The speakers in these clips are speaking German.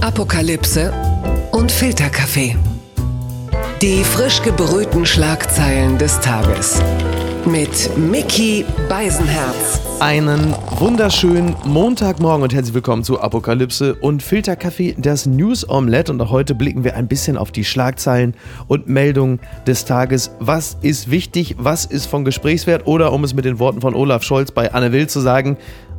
Apokalypse und Filterkaffee. Die frisch gebrühten Schlagzeilen des Tages. Mit Mickey Beisenherz. Einen wunderschönen Montagmorgen und herzlich willkommen zu Apokalypse und Filterkaffee, das News Omelette. Und auch heute blicken wir ein bisschen auf die Schlagzeilen und Meldungen des Tages. Was ist wichtig? Was ist von Gesprächswert? Oder um es mit den Worten von Olaf Scholz bei Anne Will zu sagen,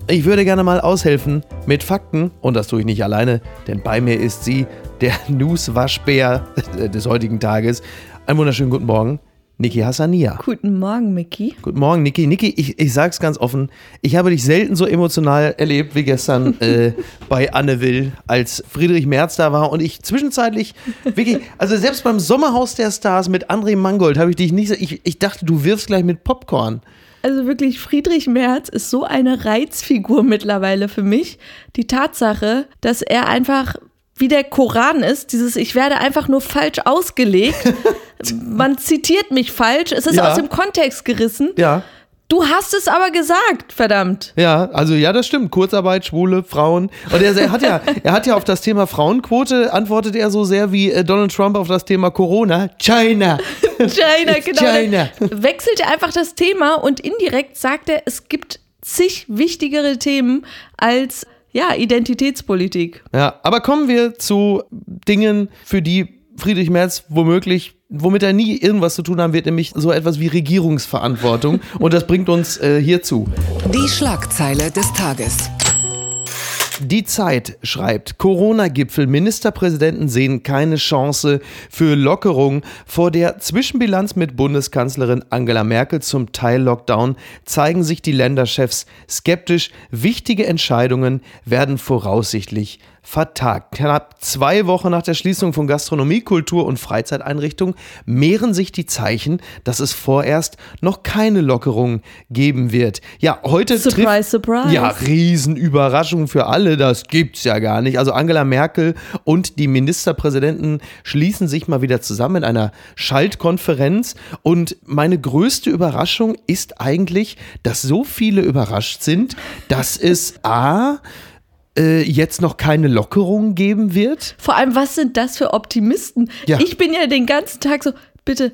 ich würde gerne mal aushelfen mit Fakten und das tue ich nicht alleine, denn bei mir ist sie, der News-Waschbär des heutigen Tages. Einen wunderschönen guten Morgen. Niki Hassania. Guten Morgen, Mickey. Guten Morgen, Niki. Niki, ich, ich sag's ganz offen, ich habe dich selten so emotional erlebt wie gestern äh, bei Anne Will, als Friedrich Merz da war und ich zwischenzeitlich wirklich, also selbst beim Sommerhaus der Stars mit André Mangold habe ich dich nicht, ich, ich dachte, du wirfst gleich mit Popcorn. Also wirklich, Friedrich Merz ist so eine Reizfigur mittlerweile für mich. Die Tatsache, dass er einfach wie der Koran ist, dieses Ich werde einfach nur falsch ausgelegt. Man zitiert mich falsch, es ist Ja. aus dem Kontext gerissen. Ja. Du hast es aber gesagt, verdammt. Ja, also ja, das stimmt. Kurzarbeit, Schwule, Frauen. Und er, er hat ja, er hat ja auf das Thema Frauenquote antwortet er so sehr wie äh, Donald Trump auf das Thema Corona. China. China, genau. China. Wechselt er einfach das Thema und indirekt sagt er, es gibt zig wichtigere Themen als ja, Identitätspolitik. Ja, aber kommen wir zu Dingen, für die Friedrich Merz womöglich, womit er nie irgendwas zu tun haben wird, nämlich so etwas wie Regierungsverantwortung. Und das bringt uns äh, hierzu. Die Schlagzeile des Tages. Die Zeit schreibt, Corona-Gipfel, Ministerpräsidenten sehen keine Chance für Lockerung. Vor der Zwischenbilanz mit Bundeskanzlerin Angela Merkel zum Teil-Lockdown zeigen sich die Länderchefs skeptisch. Wichtige Entscheidungen werden voraussichtlich vertagt. Knapp zwei Wochen nach der Schließung von Gastronomie, Kultur und Freizeiteinrichtungen mehren sich die Zeichen, dass es vorerst noch keine Lockerung geben wird. Ja, heute Surprise, trifft, surprise. Ja, Riesenüberraschung für alle, das gibt's ja gar nicht. Also Angela Merkel und die Ministerpräsidenten schließen sich mal wieder zusammen in einer Schaltkonferenz und meine größte Überraschung ist eigentlich, dass so viele überrascht sind, dass es A äh, jetzt noch keine Lockerung geben wird. Vor allem, was sind das für Optimisten? Ja. Ich bin ja den ganzen Tag so, bitte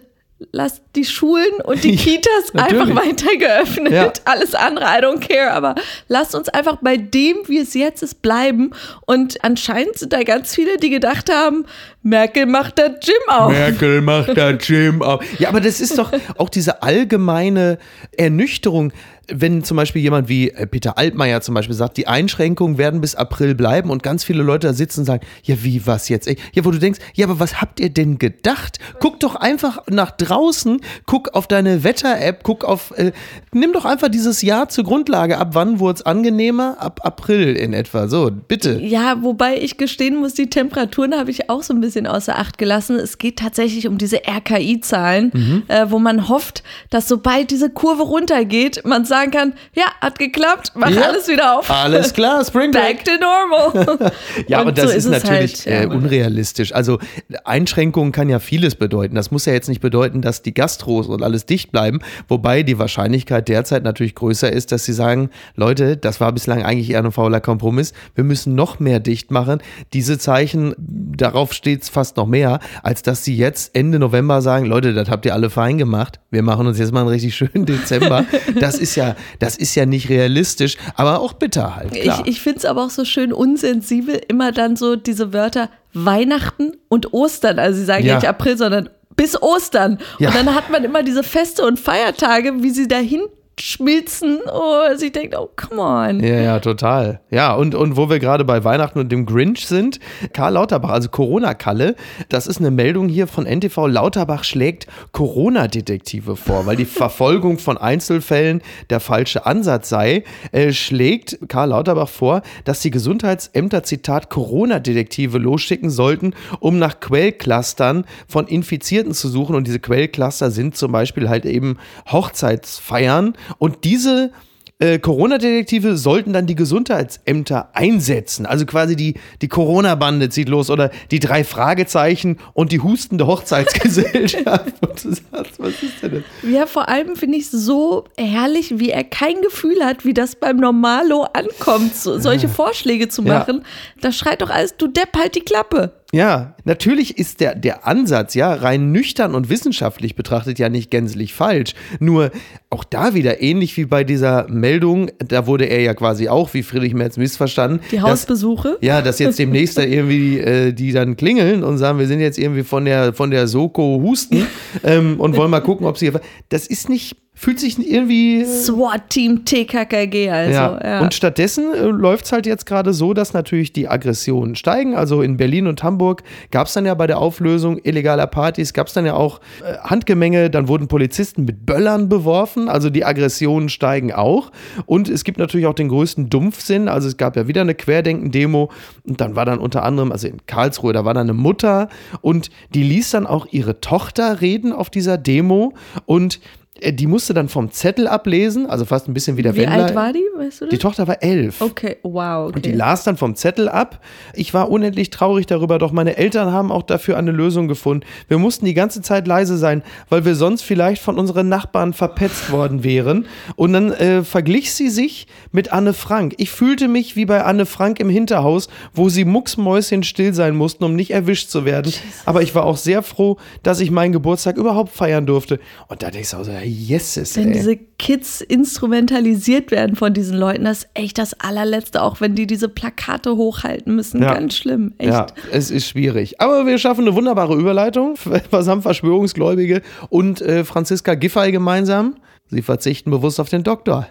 lasst die Schulen und die Ja, Kitas einfach natürlich. weiter geöffnet. Ja. Alles andere, I don't care. Aber lasst uns einfach bei dem, wie es jetzt ist, bleiben. Und anscheinend sind da ganz viele, die gedacht haben, Merkel macht das Gym auf. Merkel macht das Gym auf. Ja, aber das ist doch auch diese allgemeine Ernüchterung. Wenn zum Beispiel jemand wie äh, Peter Altmaier zum Beispiel sagt, die Einschränkungen werden bis April bleiben und ganz viele Leute da sitzen und sagen, ja, wie, was jetzt? Ja, wo du denkst, ja, aber was habt ihr denn gedacht? Guck doch einfach nach draußen, guck auf deine Wetter-App, guck auf, äh, nimm doch einfach dieses Jahr zur Grundlage. Ab wann wurde es angenehmer? Ab April in etwa. So, bitte. Ja, wobei ich gestehen muss, die Temperaturen habe ich auch so ein bisschen außer Acht gelassen. Es geht tatsächlich um diese RKI-Zahlen, Mhm. äh, wo man hofft, dass sobald diese Kurve runtergeht, man sagen kann, ja, hat geklappt, mach Ja. alles wieder auf. Alles klar, Spring Break. Back to normal. Ja, Und aber das so ist, es natürlich halt, äh, unrealistisch. Also Einschränkungen kann ja vieles bedeuten. Das muss ja jetzt nicht bedeuten, dass die Gastros und alles dicht bleiben, wobei die Wahrscheinlichkeit derzeit natürlich größer ist, dass sie sagen, Leute, das war bislang eigentlich eher ein fauler Kompromiss. Wir müssen noch mehr dicht machen. Diese Zeichen, darauf steht es fast noch mehr, als dass sie jetzt Ende November sagen, Leute, das habt ihr alle fein gemacht. Wir machen uns jetzt mal einen richtig schönen Dezember. Das ist ja, das ist ja nicht realistisch, aber auch bitter halt. Klar. Ich, ich finde es aber auch so schön unsensibel, immer dann so diese Wörter Weihnachten und Ostern. Also sie sagen Ja. ja nicht April, sondern bis Ostern. Ja. Und dann hat man immer diese Feste und Feiertage, wie sie dahin schmilzen. Oh, also ich denke, oh, come on. Ja, ja, total. Ja, und, und wo wir gerade bei Weihnachten und dem Grinch sind, Karl Lauterbach, also Corona-Kalle, das ist eine Meldung hier von NTV. Lauterbach schlägt Corona-Detektive vor, weil die Verfolgung von Einzelfällen der falsche Ansatz sei, äh, schlägt Karl Lauterbach vor, dass die Gesundheitsämter, Zitat, Corona-Detektive losschicken sollten, um nach Quellclustern von Infizierten zu suchen. Und diese Quellcluster sind zum Beispiel halt eben Hochzeitsfeiern. Und diese äh, Corona-Detektive sollten dann die Gesundheitsämter einsetzen. Also quasi die, die Corona-Bande zieht los oder die drei Fragezeichen und die hustende Hochzeitsgesellschaft. und du sagst, was ist denn das? Ja, vor allem finde ich es so herrlich, wie er kein Gefühl hat, wie das beim Normalo ankommt, so, solche Vorschläge zu machen. Ja. Da schreit doch alles, du Depp, halt die Klappe. Ja, natürlich ist der, der Ansatz, ja, rein nüchtern und wissenschaftlich betrachtet ja nicht gänzlich falsch. Nur auch da wieder ähnlich wie bei dieser Meldung, da wurde er ja quasi auch, wie Friedrich Merz, missverstanden. Die Hausbesuche? Dass, ja, dass jetzt demnächst da irgendwie äh, die dann klingeln und sagen, wir sind jetzt irgendwie von der, von der Soko Husten ähm, und wollen mal gucken, ob sie. Das ist nicht fühlt sich irgendwie. SWAT-Team TKKG, also. Ja. ja. Und stattdessen äh, läuft es halt jetzt gerade so, dass natürlich die Aggressionen steigen. Also in Berlin und Hamburg gab es dann ja bei der Auflösung illegaler Partys, gab es dann ja auch äh, Handgemenge, dann wurden Polizisten mit Böllern beworfen. Also die Aggressionen steigen auch. Und es gibt natürlich auch den größten Dumpfsinn. Also es gab ja wieder eine Querdenken-Demo und dann war dann unter anderem, also in Karlsruhe, da war dann eine Mutter und die ließ dann auch ihre Tochter reden auf dieser Demo und äh, die musste dann vom Zettel ablesen, also fast ein bisschen wie der Wie Wendler. alt war die, weißt du das? Die Tochter war elf. Okay, wow. Okay. Und die las dann vom Zettel ab. Ich war unendlich traurig darüber, doch meine Eltern haben auch dafür eine Lösung gefunden. Wir mussten die ganze Zeit leise sein, weil wir sonst vielleicht von unseren Nachbarn verpetzt worden wären. Und dann äh, verglich sie sich mit Anne Frank. Ich fühlte mich wie bei Anne Frank im Hinterhaus, wo sie mucksmäuschen still sein mussten, um nicht erwischt zu werden. Jesus. Aber ich war auch sehr froh, dass ich meinen Geburtstag überhaupt feiern durfte. Und da denke ich so, yeses. Wenn ey. diese Kids instrumentalisiert werden von diesen Leuten, das ist echt das allerletzte, auch wenn die diese Plakate hochhalten müssen. Ja. Ganz schlimm, echt. Ja, es ist schwierig. Aber wir schaffen eine wunderbare Überleitung. Was haben Verschwörungsgläubige und äh, Franziska Giffey gemeinsam? Sie verzichten bewusst auf den Doktor.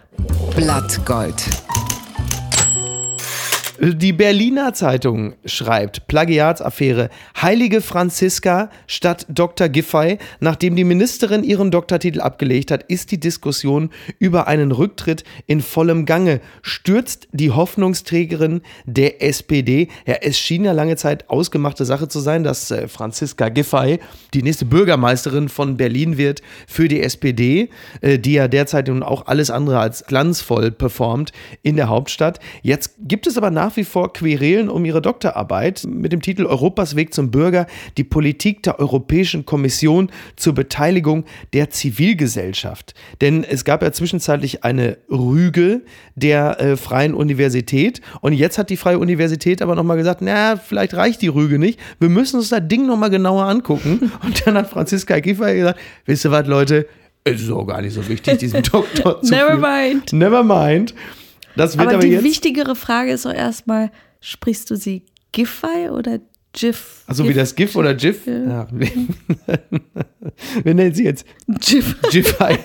Blattgold. Die Berliner Zeitung schreibt, Plagiatsaffäre, Heilige Franziska statt Dr. Giffey. Nachdem die Ministerin ihren Doktortitel abgelegt hat, ist die Diskussion über einen Rücktritt in vollem Gange. Stürzt die Hoffnungsträgerin der SPD. Ja, es schien ja lange Zeit ausgemachte Sache zu sein, dass äh, Franziska Giffey die nächste Bürgermeisterin von Berlin wird für die SPD, äh, die ja derzeit nun auch alles andere als glanzvoll performt in der Hauptstadt. Jetzt gibt es aber nach nach wie vor Querelen um ihre Doktorarbeit mit dem Titel Europas Weg zum Bürger, die Politik der Europäischen Kommission zur Beteiligung der Zivilgesellschaft. Denn es gab ja zwischenzeitlich eine Rüge der äh, Freien Universität und jetzt hat die Freie Universität aber nochmal gesagt, na, vielleicht reicht die Rüge nicht, wir müssen uns das Ding nochmal genauer angucken. Und dann hat Franziska Giffey gesagt, wisst ihr was, Leute, es ist auch gar nicht so wichtig, diesen Doktor zu Never mind. Never mind. Das wird aber, aber die jetzt wichtigere Frage ist doch erstmal, sprichst du sie Giffey oder GIF? Also wie das GIF oder GIF? Ja. ja. Wir nennen sie jetzt GIF. GIFI.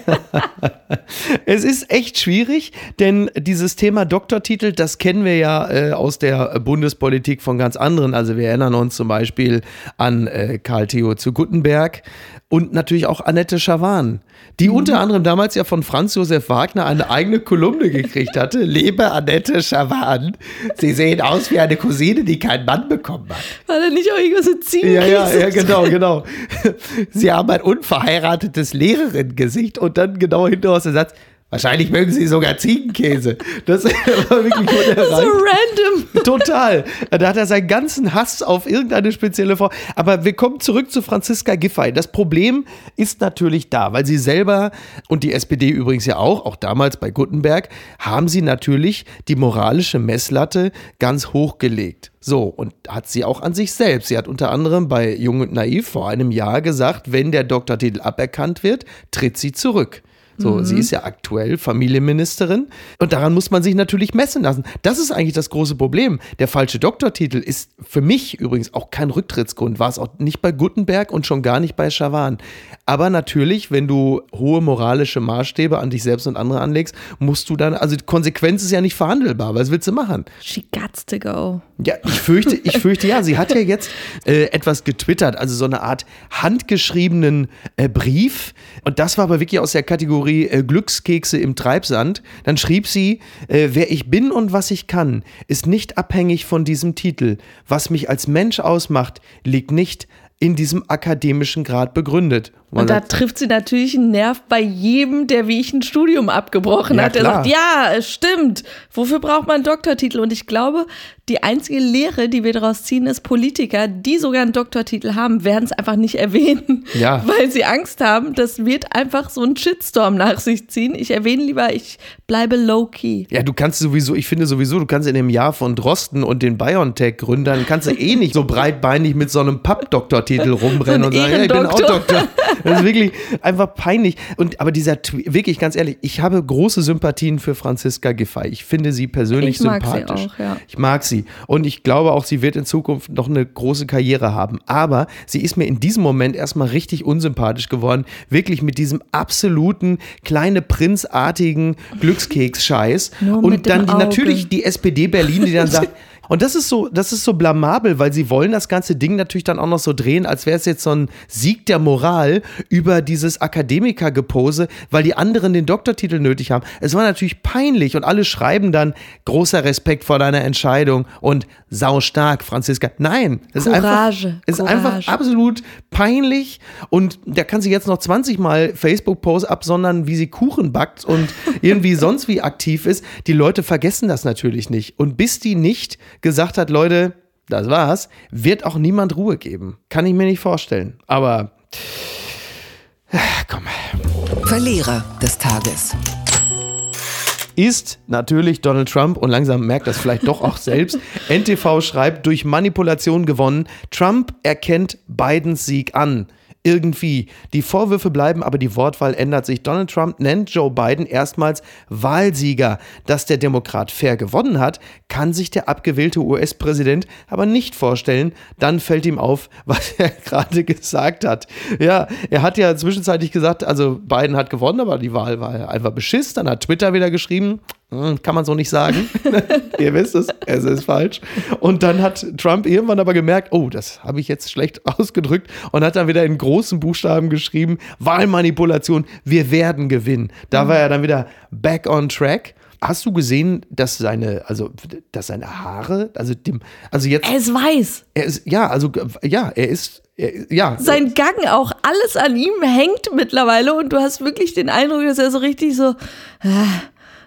es ist echt schwierig, denn dieses Thema Doktortitel, das kennen wir ja äh, aus der Bundespolitik von ganz anderen. Also wir erinnern uns zum Beispiel an äh, Karl Theo zu Guttenberg und natürlich auch Annette Schawan, die mhm. unter anderem damals ja von Franz Josef Wagner eine eigene Kolumne gekriegt hatte. Lebe Annette Schawan. Sie sehen aus wie eine Cousine, die keinen Mann bekommen hat. War er nicht auch irgendwas so ziemlich? Ja, ja, ja, genau, genau. Sie haben ein unverheiratetes Lehrerinnengesicht und dann genau hinter aus der Satz, Wahrscheinlich mögen sie sogar Ziegenkäse. Das war wirklich so random. Total. Da hat er seinen ganzen Hass auf irgendeine spezielle Frau. Aber wir kommen zurück zu Franziska Giffey. Das Problem ist natürlich da, weil sie selber und die SPD übrigens ja auch, auch damals bei Gutenberg, haben sie natürlich die moralische Messlatte ganz hoch gelegt. So, und hat sie auch an sich selbst. Sie hat unter anderem bei Jung und Naiv vor einem Jahr gesagt, wenn der Doktortitel aberkannt wird, tritt sie zurück. So, mhm. sie ist ja aktuell Familienministerin und daran muss man sich natürlich messen lassen. Das ist eigentlich das große Problem. Der falsche Doktortitel ist für mich übrigens auch kein Rücktrittsgrund, war es auch nicht bei Gutenberg und schon gar nicht bei Schawan. Aber natürlich, wenn du hohe moralische Maßstäbe an dich selbst und andere anlegst, musst du dann, also die Konsequenz ist ja nicht verhandelbar. Was willst du machen? She got to go. Ja, ich fürchte, ich fürchte ja. Sie hat ja jetzt äh, etwas getwittert, also so eine Art handgeschriebenen äh, Brief. Und das war aber wirklich aus der Kategorie Kategorie äh, Glückskekse im Treibsand. Dann schrieb sie, äh, wer ich bin und was ich kann, ist nicht abhängig von diesem Titel. Was mich als Mensch ausmacht, liegt nicht in diesem akademischen Grad begründet. Man und da sagt, trifft sie natürlich einen Nerv bei jedem, der wie ich ein Studium abgebrochen ja, hat. Der klar. sagt, ja, es stimmt. Wofür braucht man einen Doktortitel? Und ich glaube, die einzige Lehre, die wir daraus ziehen, ist, Politiker, die sogar einen Doktortitel haben, werden es einfach nicht erwähnen, ja. weil sie Angst haben, das wird einfach so ein Shitstorm nach sich ziehen. Ich erwähne lieber, ich bleibe low-key. Ja, du kannst sowieso, ich finde sowieso, du kannst in dem Jahr von Drosten und den BioNTech-Gründern, kannst du eh nicht so breitbeinig mit so einem Papp-Doktortitel rumrennen und sagen, ja, ich bin auch Doktor. Das ist wirklich einfach peinlich. Und, aber dieser Tweet, wirklich ganz ehrlich, ich habe große Sympathien für Franziska Giffey. Ich finde sie persönlich ich sympathisch. Auch, ja. Ich mag sie. Und ich glaube auch, sie wird in Zukunft noch eine große Karriere haben. Aber sie ist mir in diesem Moment erstmal richtig unsympathisch geworden. Wirklich mit diesem absoluten kleine Prinzartigen Glückskeks-Scheiß. Und dann die, natürlich die SPD Berlin, die dann sagt, und das ist so, das ist so blamabel, weil sie wollen das ganze Ding natürlich dann auch noch so drehen, als wäre es jetzt so ein Sieg der Moral über dieses Akademikergepose, weil die anderen den Doktortitel nötig haben. Es war natürlich peinlich und alle schreiben dann großer Respekt vor deiner Entscheidung und sau stark, Franziska. Nein, es ist einfach, ist einfach absolut peinlich und da kann sie jetzt noch 20 Mal Facebook-Posts absondern, wie sie Kuchen backt und irgendwie sonst wie aktiv ist. Die Leute vergessen das natürlich nicht. Und bis die nicht gesagt hat, Leute, das war's, wird auch niemand Ruhe geben. Kann ich mir nicht vorstellen. Aber komm. Verlierer des Tages ist natürlich Donald Trump und langsam merkt das vielleicht doch auch selbst. NTV schreibt, durch Manipulation gewonnen. Trump erkennt Bidens Sieg an irgendwie. Die Vorwürfe bleiben, aber die Wortwahl ändert sich. Donald Trump nennt Joe Biden erstmals Wahlsieger. Dass der Demokrat fair gewonnen hat, kann sich der abgewählte US-Präsident aber nicht vorstellen. Dann fällt ihm auf, was er gerade gesagt hat. Ja, er hat ja zwischenzeitlich gesagt, also Biden hat gewonnen, aber die Wahl war einfach beschiss. Dann hat Twitter wieder geschrieben, kann man so nicht sagen. Ihr wisst es, es ist falsch. Und dann hat Trump irgendwann aber gemerkt, oh, das habe ich jetzt schlecht ausgedrückt und hat dann wieder in großen Buchstaben geschrieben, Wahlmanipulation, wir werden gewinnen. Da war er dann wieder back on track. Hast du gesehen, dass seine, also, dass seine Haare, also dem, also jetzt. Er ist weiß. Er ist, ja, also, ja, er ist, ja. Sein Gang auch, alles an ihm hängt mittlerweile und du hast wirklich den Eindruck, dass er so richtig so, äh,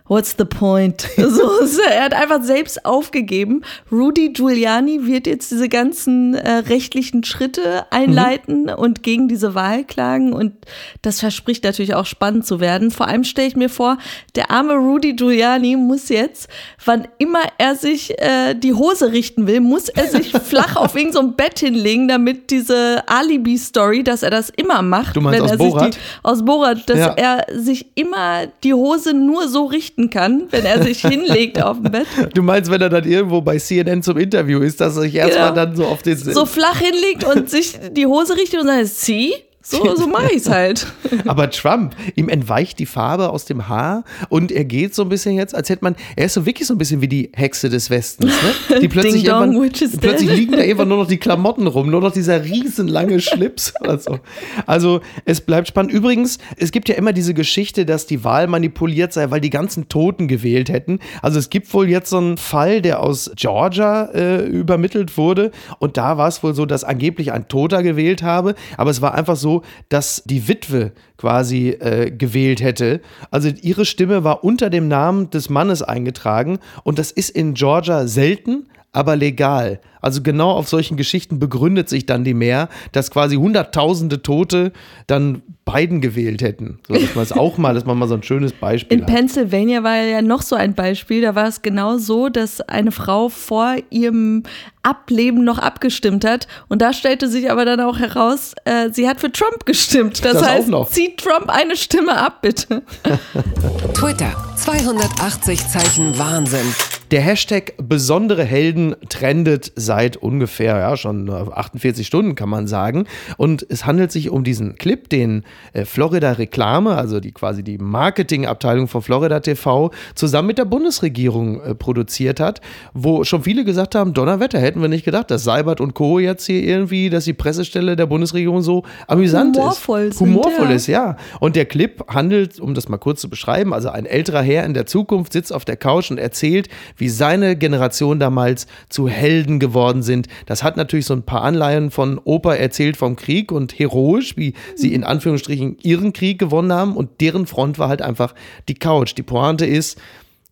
what's the point? So, er hat einfach selbst aufgegeben. Rudy Giuliani wird jetzt diese ganzen äh, rechtlichen Schritte einleiten mhm. und gegen diese Wahl klagen. Und das verspricht natürlich auch spannend zu werden. Vor allem stelle ich mir vor, der arme Rudy Giuliani muss jetzt, wann immer er sich äh, die Hose richten will, muss er sich flach auf irgendein so Bett hinlegen, damit diese Alibi-Story, dass er das immer macht, du meinst wenn aus er Borat? sich die, aus Borat, dass ja. er sich immer die Hose nur so richten richten kann, wenn er sich hinlegt auf dem Bett. Du meinst, wenn er dann irgendwo bei CNN zum Interview ist, dass er sich erstmal genau. dann so auf den so flach hinlegt und sich die Hose richtet und sagt, sie? So, so mache ich es halt. Aber Trump, ihm entweicht die Farbe aus dem Haar und er geht so ein bisschen jetzt, als hätte man, er ist so wirklich so ein bisschen wie die Hexe des Westens, ne? Die plötzlich, dong, plötzlich liegen da einfach nur noch die Klamotten rum, nur noch dieser riesenlange Schlips oder so. Also es bleibt spannend. Übrigens, es gibt ja immer diese Geschichte, dass die Wahl manipuliert sei, weil die ganzen Toten gewählt hätten. Also es gibt wohl jetzt so einen Fall, der aus Georgia äh, übermittelt wurde und da war es wohl so, dass angeblich ein Toter gewählt habe, aber es war einfach so, dass die Witwe quasi äh, gewählt hätte. Also ihre Stimme war unter dem Namen des Mannes eingetragen und das ist in Georgia selten, aber legal. Also genau auf solchen Geschichten begründet sich dann die Mehr, dass quasi hunderttausende Tote dann Biden gewählt hätten. So, dass man es auch mal, dass man mal so ein schönes Beispiel In hat. Pennsylvania war ja noch so ein Beispiel, da war es genau so, dass eine Frau vor ihrem Ableben noch abgestimmt hat und da stellte sich aber dann auch heraus, äh, sie hat für Trump gestimmt. Das, das heißt, zieht Trump eine Stimme ab, bitte. Twitter, 280 Zeichen Wahnsinn. Der Hashtag besondere Helden trendet seit ungefähr ja, schon 48 Stunden, kann man sagen. Und es handelt sich um diesen Clip, den äh, Florida Reklame, also die quasi die Marketingabteilung von Florida TV, zusammen mit der Bundesregierung äh, produziert hat, wo schon viele gesagt haben, Donnerwetter, hätten wir nicht gedacht, dass Seibert und Co. jetzt hier irgendwie, dass die Pressestelle der Bundesregierung so amüsant Humorvoll ist. Sind, Humorvoll ja. ist, ja. Und der Clip handelt, um das mal kurz zu beschreiben, also ein älterer Herr in der Zukunft sitzt auf der Couch und erzählt, wie wie seine Generation damals zu Helden geworden sind. Das hat natürlich so ein paar Anleihen von Opa erzählt vom Krieg und heroisch, wie sie in Anführungsstrichen ihren Krieg gewonnen haben und deren Front war halt einfach die Couch. Die Pointe ist,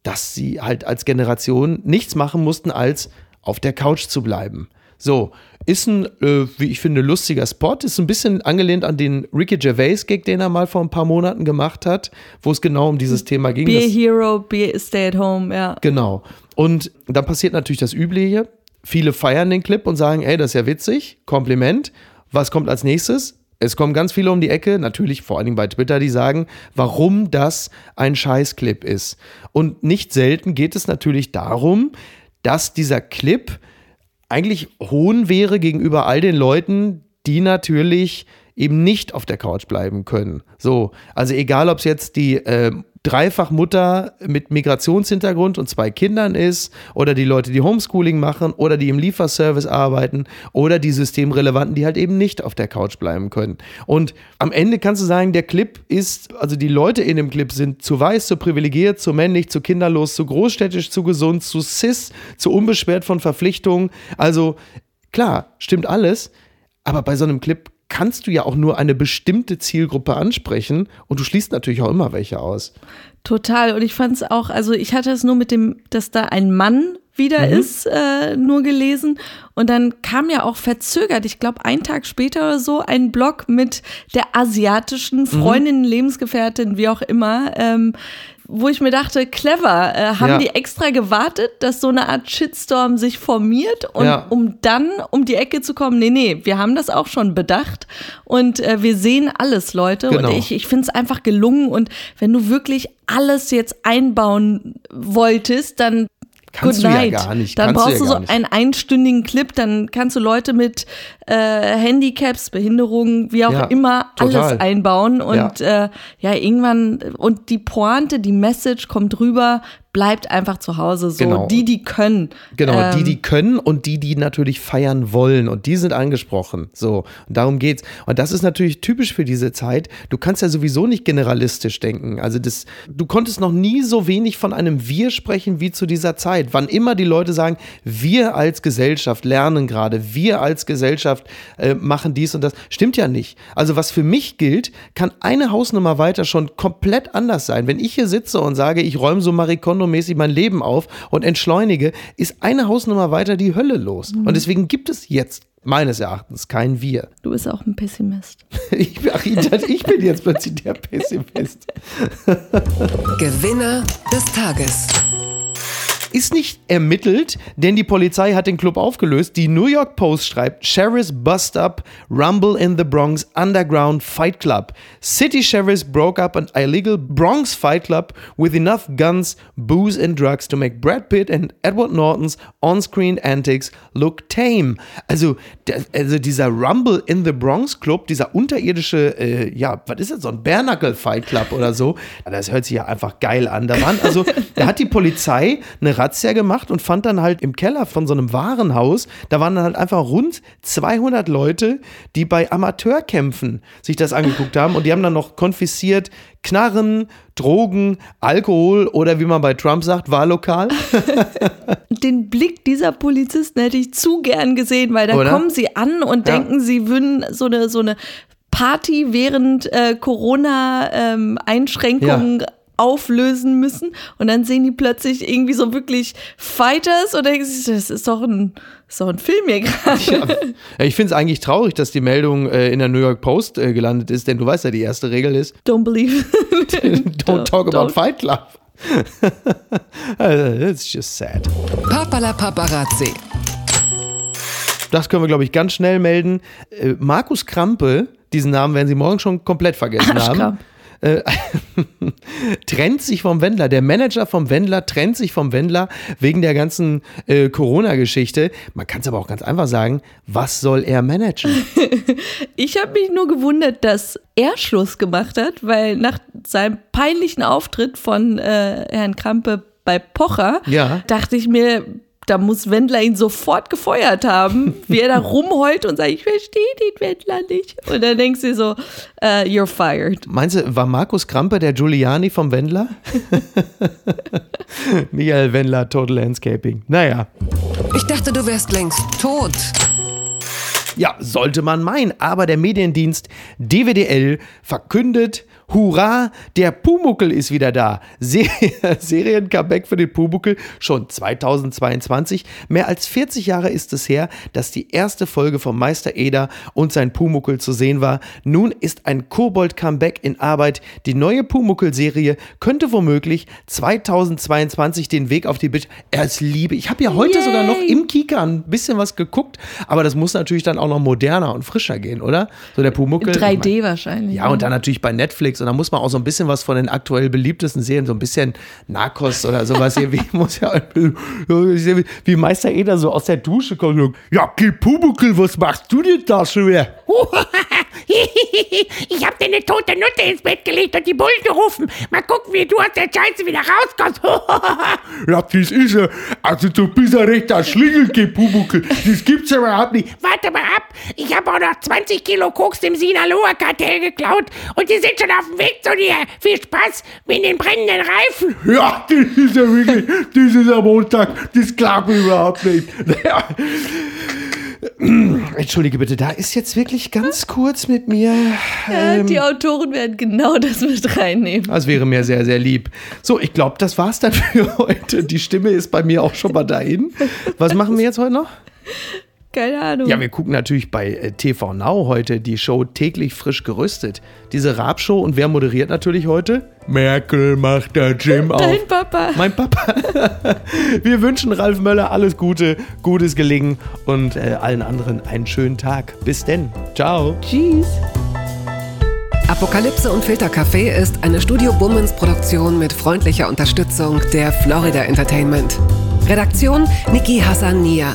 dass sie halt als Generation nichts machen mussten, als auf der Couch zu bleiben. So, ist ein, äh, wie ich finde, lustiger Spot. Ist ein bisschen angelehnt an den Ricky Gervais-Gig, den er mal vor ein paar Monaten gemacht hat, wo es genau um dieses Thema ging. Be a hero, be a stay at home, ja. Genau. Und dann passiert natürlich das Übliche. Viele feiern den Clip und sagen, ey, das ist ja witzig, Kompliment. Was kommt als nächstes? Es kommen ganz viele um die Ecke, natürlich vor allen Dingen bei Twitter, die sagen, warum das ein Scheißclip ist. Und nicht selten geht es natürlich darum, dass dieser Clip eigentlich Hohn wäre gegenüber all den Leuten, die natürlich eben nicht auf der Couch bleiben können. So, also egal, ob es jetzt die äh, Dreifachmutter mit Migrationshintergrund und zwei Kindern ist oder die Leute, die Homeschooling machen oder die im Lieferservice arbeiten oder die Systemrelevanten, die halt eben nicht auf der Couch bleiben können. Und am Ende kannst du sagen, der Clip ist, also die Leute in dem Clip sind zu weiß, zu privilegiert, zu männlich, zu kinderlos, zu großstädtisch, zu gesund, zu cis, zu unbeschwert von Verpflichtungen. Also klar, stimmt alles, aber bei so einem Clip kannst du ja auch nur eine bestimmte Zielgruppe ansprechen und du schließt natürlich auch immer welche aus. Total. Und ich fand es auch, also ich hatte es nur mit dem, dass da ein Mann wieder Mhm. ist, äh, nur gelesen. Und dann kam ja auch verzögert, ich glaube, einen Tag später oder so, ein Blog mit der asiatischen Freundin, Lebensgefährtin, wie auch immer, ähm, wo ich mir dachte, clever, äh, haben Ja. die extra gewartet, dass so eine Art Shitstorm sich formiert und Ja. um dann um die Ecke zu kommen, nee, nee, wir haben das auch schon bedacht und äh, wir sehen alles, Leute. Genau. Und ich, ich finde es einfach gelungen und wenn du wirklich alles jetzt einbauen wolltest, dann Kannst Good du ja night. gar nicht, Dann kannst du brauchst ja du gar so nicht. einen einstündigen Clip, dann kannst du Leute mit äh, Handicaps, Behinderungen, wie auch Ja, immer, total. alles einbauen. Und ja. Äh, ja, irgendwann, und die Pointe, die Message kommt rüber, bleibt einfach zu Hause. So, Genau. die, die können. Genau, Ähm, die, die können und die, die natürlich feiern wollen und die sind angesprochen. So, und darum geht's. Und das ist natürlich typisch für diese Zeit. Du kannst ja sowieso nicht generalistisch denken. Also das, du konntest noch nie so wenig von einem Wir sprechen wie zu dieser Zeit. Wann immer die Leute sagen, wir als Gesellschaft lernen gerade, wir als Gesellschaft äh, machen dies und das, stimmt ja nicht. Also was für mich gilt, kann eine Hausnummer weiter schon komplett anders sein. Wenn ich hier sitze und sage, ich räume so Marie Kondo-mäßig mein Leben auf und entschleunige, ist eine Hausnummer weiter die Hölle los. Und deswegen gibt es jetzt meines Erachtens kein Wir. Du bist auch ein Pessimist. Ich, ach, ich bin jetzt plötzlich der Pessimist. Gewinner des Tages. Ist nicht ermittelt, denn die Polizei hat den Club aufgelöst. Die New York Post schreibt: Sheriffs bust up, Rumble in the Bronx Underground Fight Club. City sheriffs broke up an illegal Bronx Fight Club with enough guns, booze and drugs to make Brad Pitt and Edward Nortons on-screen antics look tame. Also, der, also dieser Rumble in the Bronx Club, dieser unterirdische, äh, ja, was ist das, so ein Bare-Knuckle Fight Club oder so, das hört sich ja einfach geil an. Da waren, also, da hat die Polizei eine Razzia gemacht und fand dann halt im Keller von so einem Warenhaus, da waren dann halt einfach rund 200 Leute, die bei Amateurkämpfen sich das angeguckt haben und die haben dann noch konfisziert Knarren, Drogen, Alkohol oder wie man bei Trump sagt, Wahllokal. Den Blick dieser Polizisten hätte ich zu gern gesehen, weil da Oder? kommen sie an und Ja. denken, sie würden so eine, so eine Party während äh, Corona-Einschränkungen auflösen müssen und dann sehen die plötzlich irgendwie so wirklich Fighters und denken sich, das ist doch ein, das ist doch ein Film hier gerade. Ja, ich finde es eigentlich traurig, dass die Meldung äh, in der New York Post äh, gelandet ist, denn du weißt ja, die erste Regel ist, Don't believe. don't talk about don't. Fight Club. Also, It's just sad. Papala Paparazzi. Das können wir, glaube ich, ganz schnell melden. Äh, Markus Krampe, diesen Namen werden Sie morgen schon komplett vergessen haben. Äh, trennt sich vom Wendler. Der Manager vom Wendler trennt sich vom Wendler wegen der ganzen äh, Corona-Geschichte. Man kann es aber auch ganz einfach sagen, was soll er managen? Ich habe mich nur gewundert, dass er Schluss gemacht hat, weil nach seinem peinlichen Auftritt von äh, Herrn Krampe bei Pocher Ja. dachte ich mir, da muss Wendler ihn sofort gefeuert haben, wie er da rumheult und sagt, ich verstehe den Wendler nicht. Und dann denkst du so, uh, you're fired. Meinst du, war Markus Krampe der Giuliani vom Wendler? Michael Wendler, Total Landscaping. Naja. Ich dachte, du wärst längst tot. Ja, sollte man meinen. Aber der Mediendienst DWDL verkündet, Hurra, der Pumuckel ist wieder da. Se Serien-Comeback für den Pumuckel schon 2022. Mehr als 40 Jahre ist es her, dass die erste Folge von Meister Eder und sein Pumuckel zu sehen war. Nun ist ein Kobold-Comeback in Arbeit. Die neue Pumuckel-Serie könnte womöglich 2022 den Weg auf die Bildschirme. Er ist Liebe. Ich habe ja heute Yay. sogar noch im Kika ein bisschen was geguckt, aber das muss natürlich dann auch noch moderner und frischer gehen, oder? So der Pumuckel. 3D wahrscheinlich. Ja, und dann natürlich bei Netflix. Und da muss man auch so ein bisschen was von den aktuell beliebtesten Serien, so ein bisschen Narcos oder sowas hier, wie muss ja wie Meister Eder so aus der Dusche kommt. und, Ja, Gil Pumuckl, was machst du denn da schon wieder? ich hab dir eine tote Nutte ins Bett gelegt und die Bullen gerufen. Mal gucken, wie du aus der Scheiße wieder rauskommst. Ja, das ist er. Also du bist ein rechter Schlingel, Gil Pumuckl. Das gibt's ja überhaupt nicht. Warte mal ab. Ich habe auch noch 20 Kilo Koks dem Sinaloa-Kartell geklaut und die sind schon auf dem Weg zu dir. Viel Spaß mit den brennenden Reifen. Ja, das ist ja wirklich, das ist am Montag, das klappt überhaupt nicht. Entschuldige bitte, da ist jetzt wirklich ganz kurz mit mir. Ja, ähm, die Autoren werden genau das mit reinnehmen. das wäre mir sehr, sehr lieb. So, ich glaube, das war's dann für heute. Die Stimme ist bei mir auch schon mal dahin. Was machen wir jetzt heute noch? Keine Ahnung. Ja, wir gucken natürlich bei äh, TV Now heute die Show täglich frisch gerüstet. Diese Raab-Show und wer moderiert natürlich heute? Merkel macht der Gym auf. Dein Papa. Mein Papa. Wir wünschen Ralf Möller alles Gute, gutes Gelingen und äh, allen anderen einen schönen Tag. Bis denn. Ciao. Tschüss. Apokalypse und Filtercafé ist eine Studio Bummens Produktion mit freundlicher Unterstützung der Florida Entertainment. Redaktion Niki Hassania.